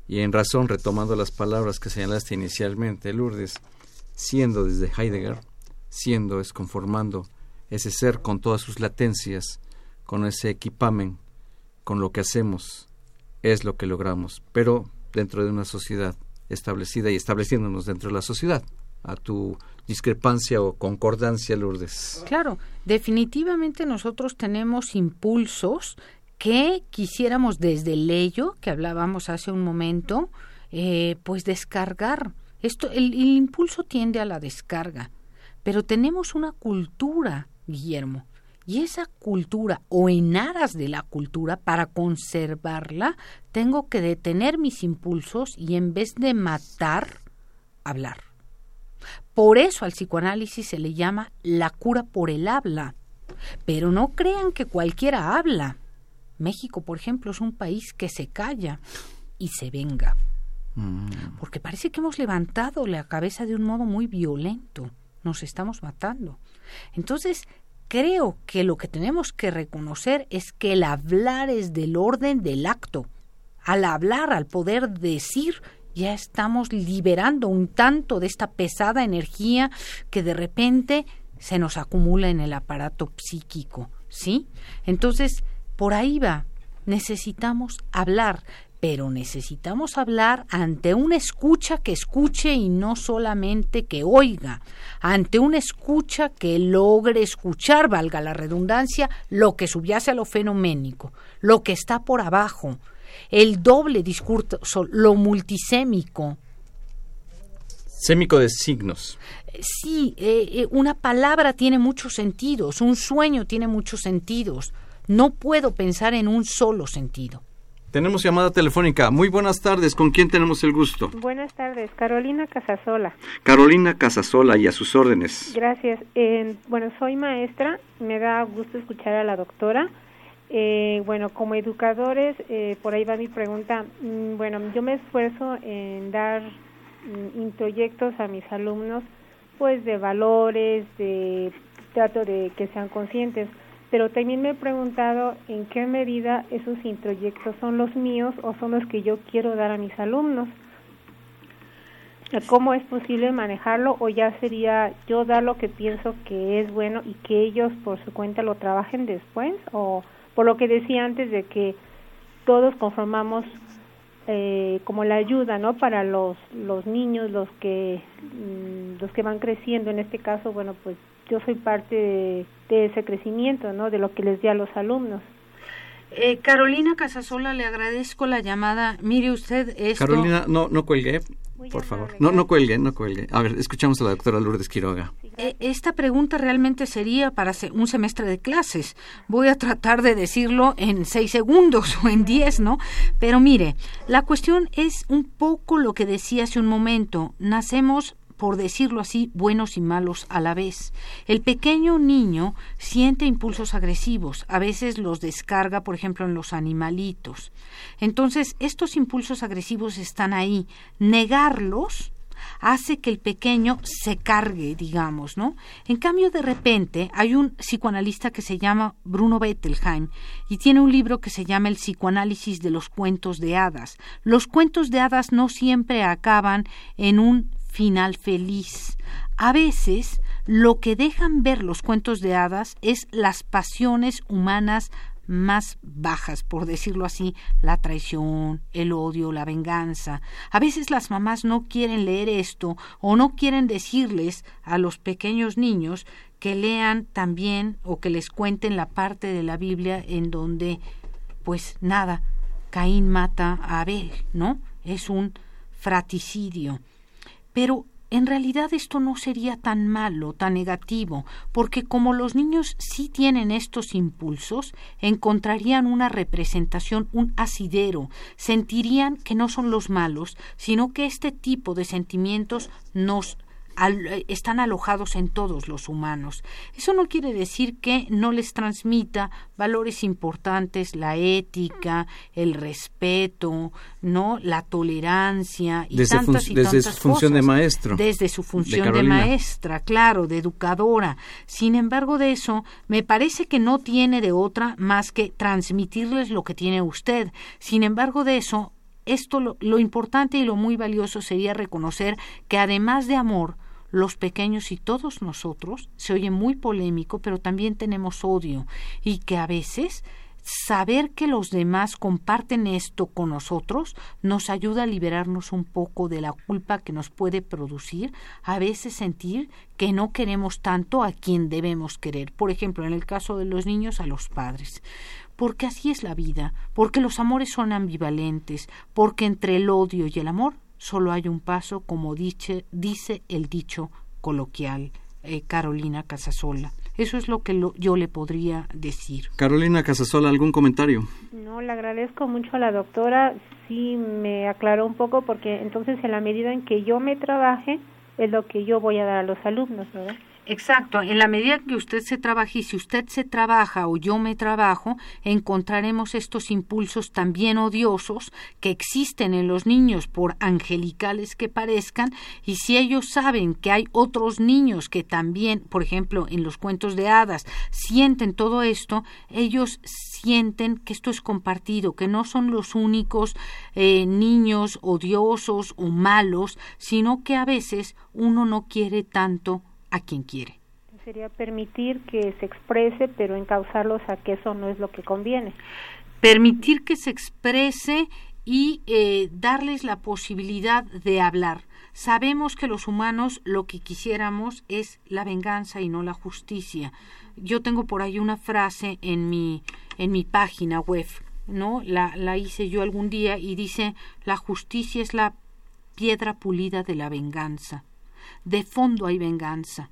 Y en razón, retomando las palabras que señalaste inicialmente, Lourdes, siendo desde Heidegger, siendo es conformando ese ser con todas sus latencias, con ese equipamen, con lo que hacemos, es lo que logramos, pero dentro de una sociedad establecida y estableciéndonos dentro de la sociedad. A tu discrepancia o concordancia, Lourdes. Claro, definitivamente nosotros tenemos impulsos que quisiéramos desde el ello, que hablábamos hace un momento, eh, pues descargar. Esto, el impulso tiende a la descarga, pero tenemos una cultura, Guillermo, y esa cultura, o en aras de la cultura, para conservarla, tengo que detener mis impulsos y en vez de matar, hablar. Por eso al psicoanálisis se le llama la cura por el habla. Pero no crean que cualquiera habla. México, por ejemplo, es un país que se calla y se venga. Mm. Porque parece que hemos levantado la cabeza de un modo muy violento. Nos estamos matando. Entonces, creo que lo que tenemos que reconocer es que el hablar es del orden del acto. Al hablar, al poder decir, ya estamos liberando un tanto de esta pesada energía que de repente se nos acumula en el aparato psíquico, ¿sí? Entonces, por ahí va. Necesitamos hablar, pero necesitamos hablar ante una escucha que escuche y no solamente que oiga, ante una escucha que logre escuchar, valga la redundancia, lo que subyace a lo fenoménico, lo que está por abajo, el doble discurso, lo multisémico. Sémico de signos. Sí, eh, eh, una palabra tiene muchos sentidos, un sueño tiene muchos sentidos. No puedo pensar en un solo sentido. Tenemos llamada telefónica. Muy buenas tardes. ¿Con quién tenemos el gusto? Buenas tardes. Carolina Casasola. Carolina Casasola y a sus órdenes. Gracias. bueno, soy maestra. Me da gusto escuchar a la doctora. Eh, bueno, como educadores, eh, por ahí va mi pregunta. Mm, bueno, yo me esfuerzo en dar mm, introyectos a mis alumnos, pues de valores, de trato de que sean conscientes pero también me he preguntado en qué medida esos introyectos son los míos o son los que yo quiero dar a mis alumnos. ¿Cómo es posible manejarlo o ya sería yo dar lo que pienso que es bueno y que ellos por su cuenta lo trabajen después? O por lo que decía antes de que todos conformamos eh, como la ayuda no para los los niños los que mm, los que van creciendo en este caso bueno pues yo soy parte de, ese crecimiento, ¿no? De lo que les di a los alumnos. Eh, Carolina Casasola, le agradezco la llamada. Mire usted esto... Carolina, no, no cuelgue, por favor. No, no cuelgue, no cuelgue. A ver, escuchamos a la doctora Lourdes Quiroga. Eh, esta pregunta realmente sería para un semestre de clases. Voy a tratar de decirlo en seis segundos o en diez, ¿no? Pero mire, la cuestión es un poco lo que decía hace un momento. Nacemos por decirlo así, buenos y malos a la vez. El pequeño niño siente impulsos agresivos, a veces los descarga, por ejemplo, en los animalitos. Entonces, estos impulsos agresivos están ahí. Negarlos hace que el pequeño se cargue, digamos, ¿no? En cambio, de repente, hay un psicoanalista que se llama Bruno Bettelheim y tiene un libro que se llama El psicoanálisis de los cuentos de hadas. Los cuentos de hadas no siempre acaban en un final feliz. A veces lo que dejan ver los cuentos de hadas es las pasiones humanas más bajas, por decirlo así, la traición, el odio, la venganza. A veces las mamás no quieren leer esto o no quieren decirles a los pequeños niños que lean también o que les cuenten la parte de la Biblia en donde, pues nada, Caín mata a Abel, ¿no? Es un fraticidio. Pero en realidad esto no sería tan malo, tan negativo, porque como los niños sí tienen estos impulsos, encontrarían una representación, un asidero, sentirían que no son los malos, sino que este tipo de sentimientos nos están alojados en todos los humanos. Eso no quiere decir que no les transmita valores importantes, la ética, el respeto, no, la tolerancia y desde tantas y desde tantas su función de maestro. Desde su función de, Carolina. maestra, claro, de educadora. Sin embargo, de eso me parece que no tiene de otra más que transmitirles lo que tiene usted. Sin embargo, de eso esto lo, lo importante y lo muy valioso sería reconocer que además de amor, los pequeños y todos nosotros, se oye muy polémico, pero también tenemos odio y que a veces saber que los demás comparten esto con nosotros nos ayuda a liberarnos un poco de la culpa que nos puede producir a veces sentir que no queremos tanto a quien debemos querer. Por ejemplo, en el caso de los niños, a los padres porque así es la vida, porque los amores son ambivalentes, porque entre el odio y el amor solo hay un paso, como dice, dice el dicho coloquial eh, Carolina Casasola. Eso es lo que lo, yo le podría decir. Carolina Casasola, ¿algún comentario? No, le agradezco mucho a la doctora. Sí, me aclaró un poco porque entonces en la medida en que yo me trabaje es lo que yo voy a dar a los alumnos, ¿verdad? Exacto, en la medida que usted se trabaje y si usted se trabaja o yo me trabajo, encontraremos estos impulsos también odiosos que existen en los niños por angelicales que parezcan. Y si ellos saben que hay otros niños que también, por ejemplo, en los cuentos de hadas, sienten todo esto, ellos sienten que esto es compartido, que no son los únicos eh, niños odiosos o malos, sino que a veces uno no quiere tanto a quien quiere. Sería permitir que se exprese, pero encauzarlos a que eso no es lo que conviene. Permitir que se exprese y eh, darles la posibilidad de hablar. Sabemos que los humanos lo que quisiéramos es la venganza y no la justicia. Yo tengo por ahí una frase en mi, en mi página web, ¿no? La, la hice yo algún día y dice, la justicia es la piedra pulida de la venganza de fondo hay venganza,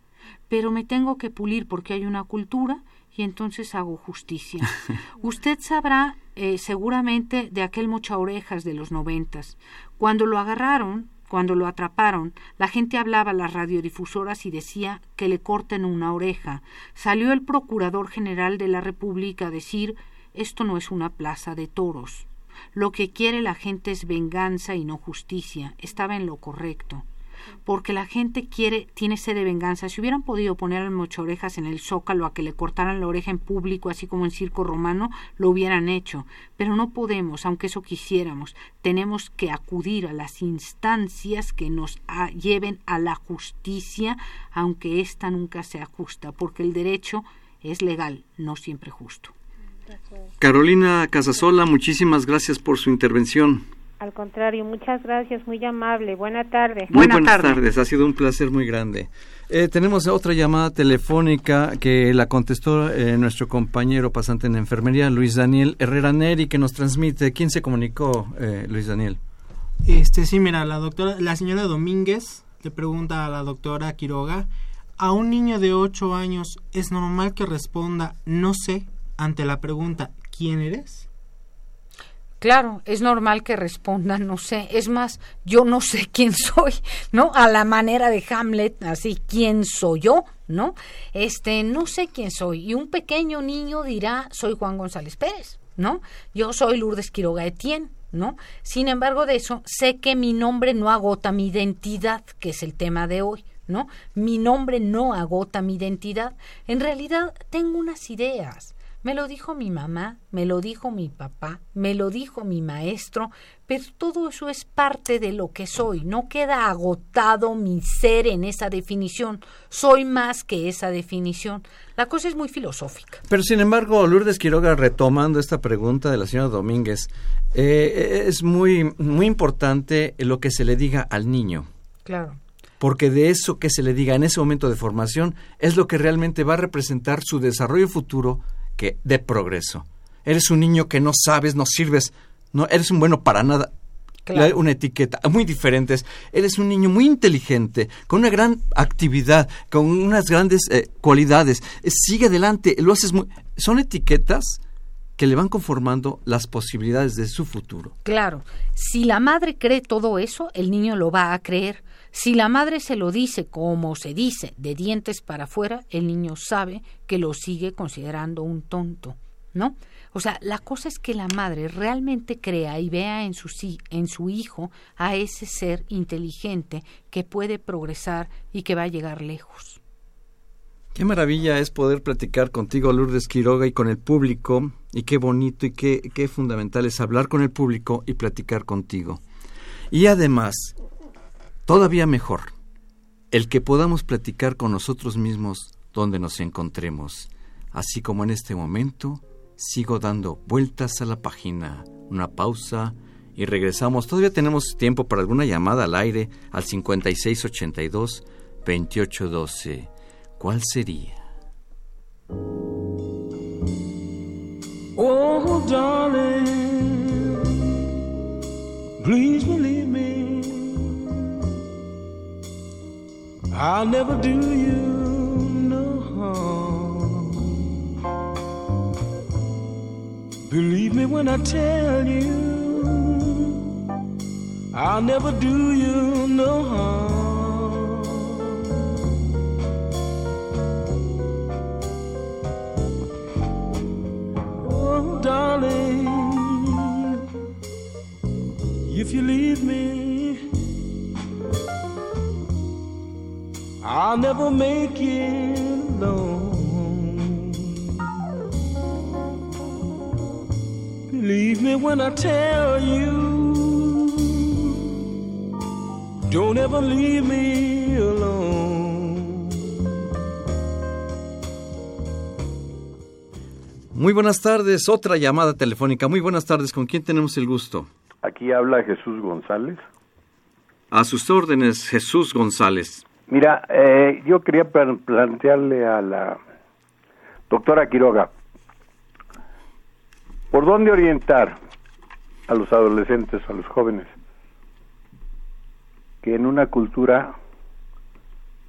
pero me tengo que pulir porque hay una cultura y entonces hago justicia. Usted sabrá eh, seguramente de aquel mocha orejas de los noventas. Cuando lo agarraron, cuando lo atraparon, la gente hablaba a las radiodifusoras y decía que le corten una oreja. Salió el Procurador General de la República a decir esto no es una plaza de toros. Lo que quiere la gente es venganza y no justicia. Estaba en lo correcto porque la gente quiere, tiene sed de venganza. Si hubieran podido poner al mochorejas en el zócalo a que le cortaran la oreja en público, así como en circo romano, lo hubieran hecho. Pero no podemos, aunque eso quisiéramos. Tenemos que acudir a las instancias que nos a, lleven a la justicia, aunque ésta nunca sea justa, porque el derecho es legal, no siempre justo. Carolina Casasola, muchísimas gracias por su intervención. Al contrario, muchas gracias, muy amable. Buena tarde. Muy buenas tarde. tardes, ha sido un placer muy grande. Eh, tenemos otra llamada telefónica que la contestó eh, nuestro compañero pasante en enfermería, Luis Daniel Herrera Neri, que nos transmite. ¿Quién se comunicó, eh, Luis Daniel? Este, sí, mira, la doctora, la señora Domínguez le pregunta a la doctora Quiroga, ¿a un niño de 8 años es normal que responda no sé ante la pregunta ¿quién eres? Claro, es normal que respondan, no sé, es más, yo no sé quién soy, ¿no? A la manera de Hamlet, así, ¿quién soy yo? ¿No? Este, no sé quién soy. Y un pequeño niño dirá, soy Juan González Pérez, ¿no? Yo soy Lourdes Quiroga Etienne, ¿no? Sin embargo, de eso, sé que mi nombre no agota mi identidad, que es el tema de hoy. ¿No? Mi nombre no agota mi identidad. En realidad tengo unas ideas. Me lo dijo mi mamá, me lo dijo mi papá, me lo dijo mi maestro, pero todo eso es parte de lo que soy. No queda agotado mi ser en esa definición. Soy más que esa definición. La cosa es muy filosófica. Pero sin embargo, Lourdes Quiroga, retomando esta pregunta de la señora Domínguez, eh, es muy, muy importante lo que se le diga al niño. Claro porque de eso que se le diga en ese momento de formación es lo que realmente va a representar su desarrollo futuro que de progreso. Eres un niño que no sabes, no sirves, no eres un bueno para nada. Claro. Una etiqueta muy diferentes. Eres un niño muy inteligente, con una gran actividad, con unas grandes eh, cualidades. Eh, sigue adelante, lo haces muy... Son etiquetas que le van conformando las posibilidades de su futuro. Claro, si la madre cree todo eso, el niño lo va a creer. Si la madre se lo dice como se dice, de dientes para afuera, el niño sabe que lo sigue considerando un tonto, ¿no? O sea, la cosa es que la madre realmente crea y vea en su, en su hijo a ese ser inteligente que puede progresar y que va a llegar lejos. Qué maravilla es poder platicar contigo, Lourdes Quiroga, y con el público, y qué bonito y qué, qué fundamental es hablar con el público y platicar contigo. Y además, todavía mejor, el que podamos platicar con nosotros mismos donde nos encontremos, así como en este momento sigo dando vueltas a la página, una pausa y regresamos. Todavía tenemos tiempo para alguna llamada al aire al 5682 2812. ¿Cuál sería? Oh, darling, please believe I'll never do you no harm. Believe me when I tell you, I'll never do you no harm. Oh, darling, if you leave me, I'll never make it alone. Believe me when I tell you, don't ever leave me alone. Muy buenas tardes, otra llamada telefónica. Muy buenas tardes, ¿con quién tenemos el gusto? Aquí habla Jesús González. A sus órdenes, Jesús González. Mira, eh, yo quería plantearle a la doctora Quiroga, ¿por dónde orientar a los adolescentes, a los jóvenes, que en una cultura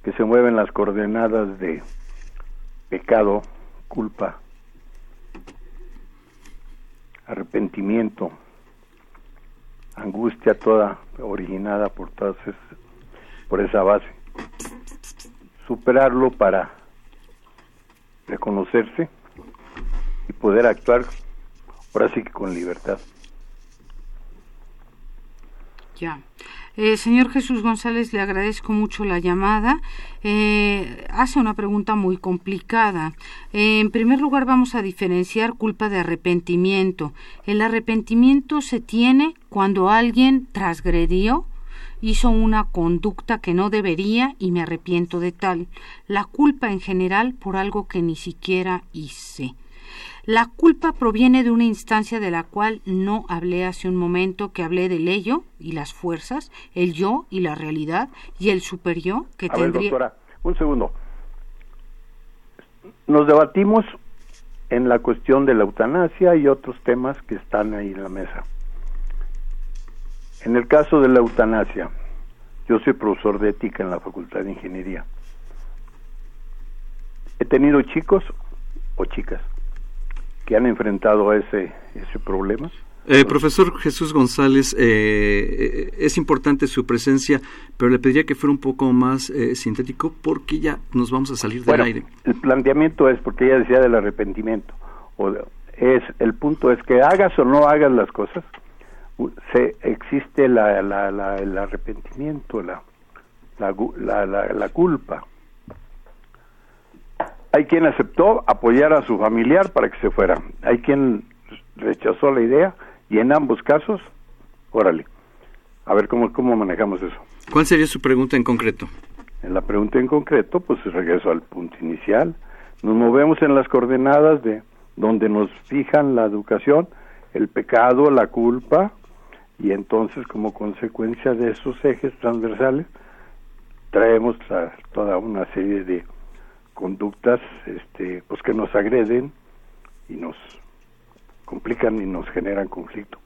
que se mueve en las coordenadas de pecado, culpa, arrepentimiento, angustia toda originada por todas por esa base. Superarlo para reconocerse y poder actuar ahora sí que con libertad. Ya. Eh, señor Jesús González, le agradezco mucho la llamada. Eh, hace una pregunta muy complicada. Eh, en primer lugar, vamos a diferenciar culpa de arrepentimiento. El arrepentimiento se tiene cuando alguien transgredió hizo una conducta que no debería y me arrepiento de tal. La culpa en general por algo que ni siquiera hice. La culpa proviene de una instancia de la cual no hablé hace un momento, que hablé del ello y las fuerzas, el yo y la realidad, y el superyo que A tendría... Ver, doctora, un segundo. Nos debatimos en la cuestión de la eutanasia y otros temas que están ahí en la mesa. En el caso de la eutanasia, yo soy profesor de ética en la Facultad de Ingeniería. He tenido chicos o chicas que han enfrentado a ese, ese problema? Eh, profesor Jesús González, eh, es importante su presencia, pero le pediría que fuera un poco más eh, sintético porque ya nos vamos a salir del aire. El planteamiento es, porque ella decía del arrepentimiento, o es el punto es que hagas o no hagas las cosas, se, existe la, la, la, el arrepentimiento, la, la, la, la culpa. Hay quien aceptó apoyar a su familiar para que se fuera. Hay quien rechazó la idea y en ambos casos, órale. A ver cómo, cómo manejamos eso. ¿Cuál sería su pregunta en concreto? En la pregunta en concreto, pues regreso al punto inicial. Nos movemos en las coordenadas de donde nos fijan la educación, el pecado, la culpa, y entonces como consecuencia de esos ejes transversales traemos toda una serie de conductas este pues que nos agreden y nos complican y nos generan conflicto.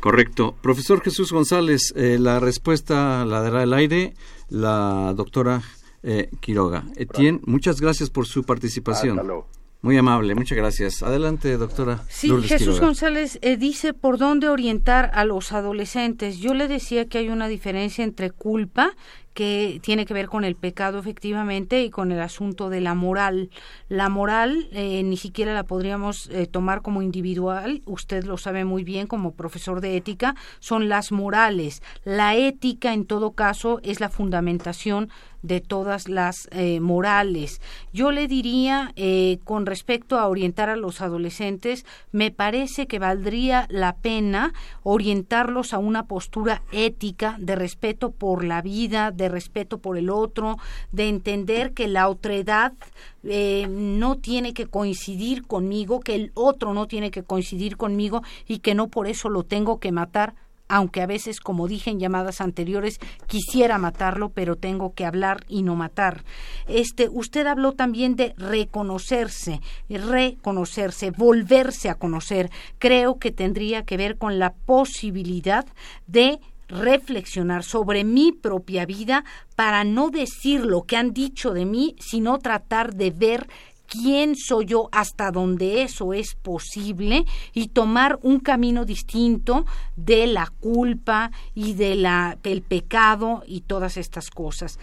Correcto. Profesor Jesús González, eh, la respuesta la dará el aire la doctora eh, Quiroga. Etienne, muchas gracias por su participación. Hasta luego. Muy amable, muchas gracias. Adelante, doctora. Sí, Lourdes Jesús Quiroga. González eh, dice por dónde orientar a los adolescentes. Yo le decía que hay una diferencia entre culpa, que tiene que ver con el pecado efectivamente, y con el asunto de la moral. La moral eh, ni siquiera la podríamos eh, tomar como individual, usted lo sabe muy bien como profesor de ética, son las morales. La ética, en todo caso, es la fundamentación de todas las eh, morales. Yo le diría, eh, con respecto a orientar a los adolescentes, me parece que valdría la pena orientarlos a una postura ética de respeto por la vida, de respeto por el otro, de entender que la otredad eh, no tiene que coincidir conmigo, que el otro no tiene que coincidir conmigo y que no por eso lo tengo que matar aunque a veces, como dije en llamadas anteriores, quisiera matarlo, pero tengo que hablar y no matar. Este, usted habló también de reconocerse, reconocerse, volverse a conocer. Creo que tendría que ver con la posibilidad de reflexionar sobre mi propia vida para no decir lo que han dicho de mí, sino tratar de ver quién soy yo hasta donde eso es posible y tomar un camino distinto de la culpa y de la del pecado y todas estas cosas.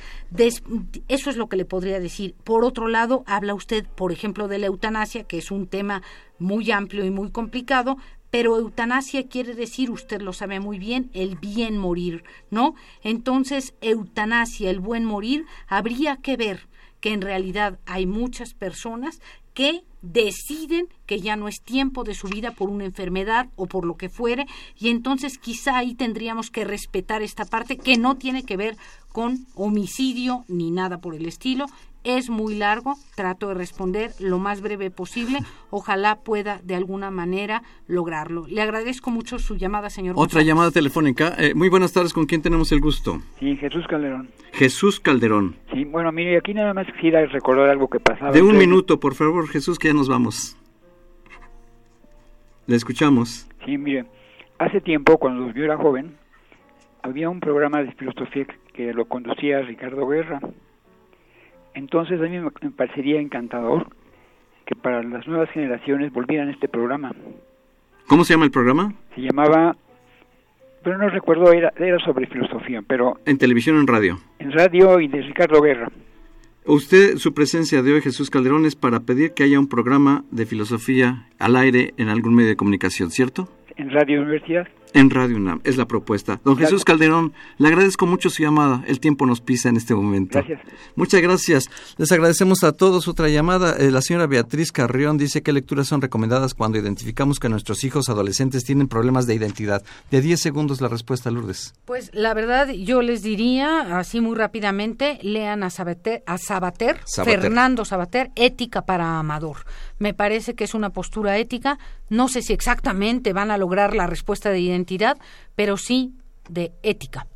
Eso es lo que le podría decir. Por otro lado, habla usted, por ejemplo, de la eutanasia, que es un tema muy amplio y muy complicado, pero eutanasia quiere decir, usted lo sabe muy bien, el bien morir, ¿no? Entonces, eutanasia, el buen morir, habría que ver que en realidad hay muchas personas que deciden que ya no es tiempo de su vida por una enfermedad o por lo que fuere y entonces quizá ahí tendríamos que respetar esta parte que no tiene que ver con homicidio ni nada por el estilo es muy largo, trato de responder lo más breve posible. Ojalá pueda de alguna manera lograrlo. Le agradezco mucho su llamada, señor. Otra González. llamada telefónica. Eh, muy buenas tardes, ¿con quién tenemos el gusto? Sí, Jesús Calderón. Jesús Calderón. Sí, bueno, mire, aquí nada más quisiera recordar algo que pasaba. De un entre- minuto, por favor, Jesús, que ya nos vamos. Le escuchamos. Sí, mire, hace tiempo, cuando yo era joven, había un programa de filosofía que lo conducía Ricardo Guerra. Entonces a mí me parecería encantador que para las nuevas generaciones volvieran a este programa. ¿Cómo se llama el programa? Se llamaba, pero no recuerdo, era, era sobre filosofía, pero En televisión o en radio. en radio y de Ricardo Guerra. Usted, su presencia de hoy, Jesús Calderón, es para pedir que haya un programa de filosofía al aire en algún medio de comunicación, ¿cierto? En Radio Universidad. En Radio UNAM, es la propuesta. Don Jesús Calderón, le agradezco mucho su llamada. El tiempo nos pisa en este momento. Gracias. Muchas gracias. Les agradecemos a todos otra llamada. Eh, la señora Beatriz Carrión dice que lecturas son recomendadas cuando identificamos que nuestros hijos adolescentes tienen problemas de identidad. De 10 segundos la respuesta, Lourdes. Pues la verdad, yo les diría, así muy rápidamente, lean a Sabater, a Sabater, Sabater. Fernando Sabater, Ética para Amador. Me parece que es una postura ética. No sé si exactamente van a lograr la respuesta de identidad, pero sí de ética.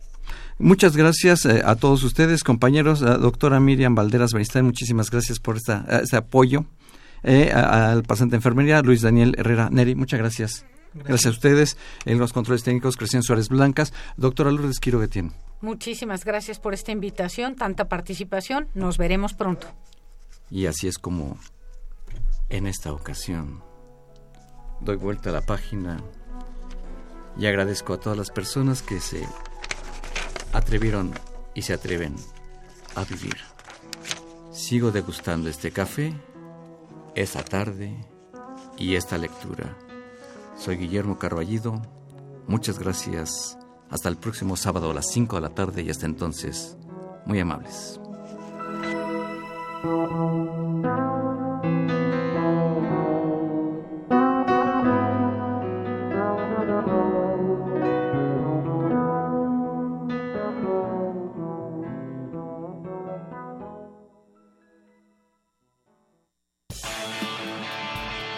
Muchas gracias eh, a todos ustedes, compañeros. A doctora Miriam Valderas Beristain, muchísimas gracias por esta, este apoyo. Eh, al pasante de enfermería, Luis Daniel Herrera Neri, muchas gracias. Gracias, a ustedes. En los controles técnicos, Cristian Suárez Blancas. Doctora Lourdes Quiroga tiene. Muchísimas gracias por esta invitación, tanta participación. Nos veremos pronto. Y así es como en esta ocasión doy vuelta a la página y agradezco a todas las personas que se atrevieron y se atreven a vivir. Sigo degustando este café, esta tarde y esta lectura. Soy Guillermo Carballido. Muchas gracias. Hasta el próximo sábado a las 5 de la tarde y hasta entonces, muy amables.